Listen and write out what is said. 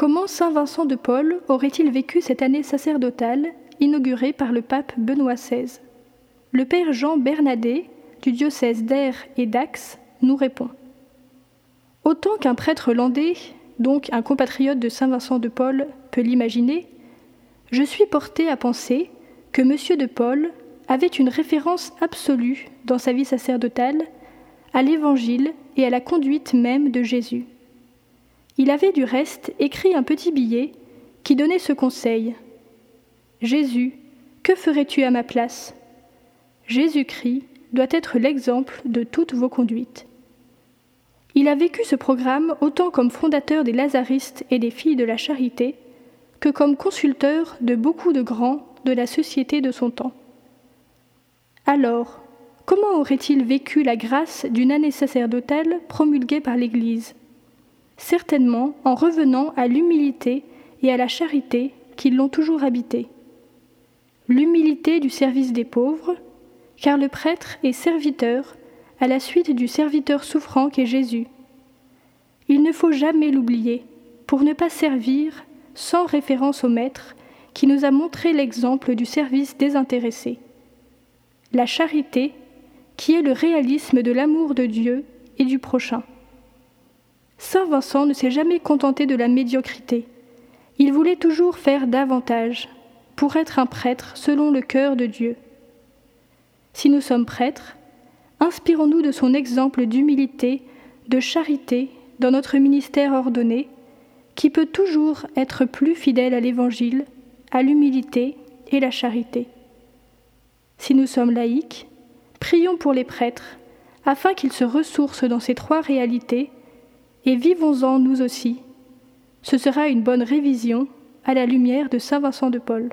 Comment Saint Vincent de Paul aurait-il vécu cette année sacerdotale inaugurée par le pape Benoît XVI Le père Jean Bernadet, du diocèse d'Air et d'Ax, nous répond. Autant qu'un prêtre landais, donc un compatriote de Saint Vincent de Paul, peut l'imaginer, je suis porté à penser que M. de Paul avait une référence absolue dans sa vie sacerdotale à l'Évangile et à la conduite même de Jésus. Il avait du reste écrit un petit billet qui donnait ce conseil. Jésus, que ferais-tu à ma place? Jésus-Christ doit être l'exemple de toutes vos conduites. Il a vécu ce programme autant comme fondateur des Lazaristes et des Filles de la Charité que comme consulteur de beaucoup de grands de la société de son temps. Alors, comment aurait-il vécu la grâce d'une année sacerdotale promulguée par l'Église? Certainement en revenant à l'humilité et à la charité qui l'ont toujours habité. L'humilité du service des pauvres, car le prêtre est serviteur à la suite du serviteur souffrant qu'est Jésus. Il ne faut jamais l'oublier pour ne pas servir sans référence au Maître qui nous a montré l'exemple du service désintéressé. La charité, qui est le réalisme de l'amour de Dieu et du prochain. Saint Vincent ne s'est jamais contenté de la médiocrité. Il voulait toujours faire davantage pour être un prêtre selon le cœur de Dieu. Si nous sommes prêtres, inspirons-nous de son exemple d'humilité, de charité dans notre ministère ordonné, qui peut toujours être plus fidèle à l'Évangile, à l'humilité et la charité. Si nous sommes laïcs, prions pour les prêtres, afin qu'ils se ressourcent dans ces trois réalités, et vivons-en nous aussi. Ce sera une bonne révision à la lumière de Saint Vincent de Paul.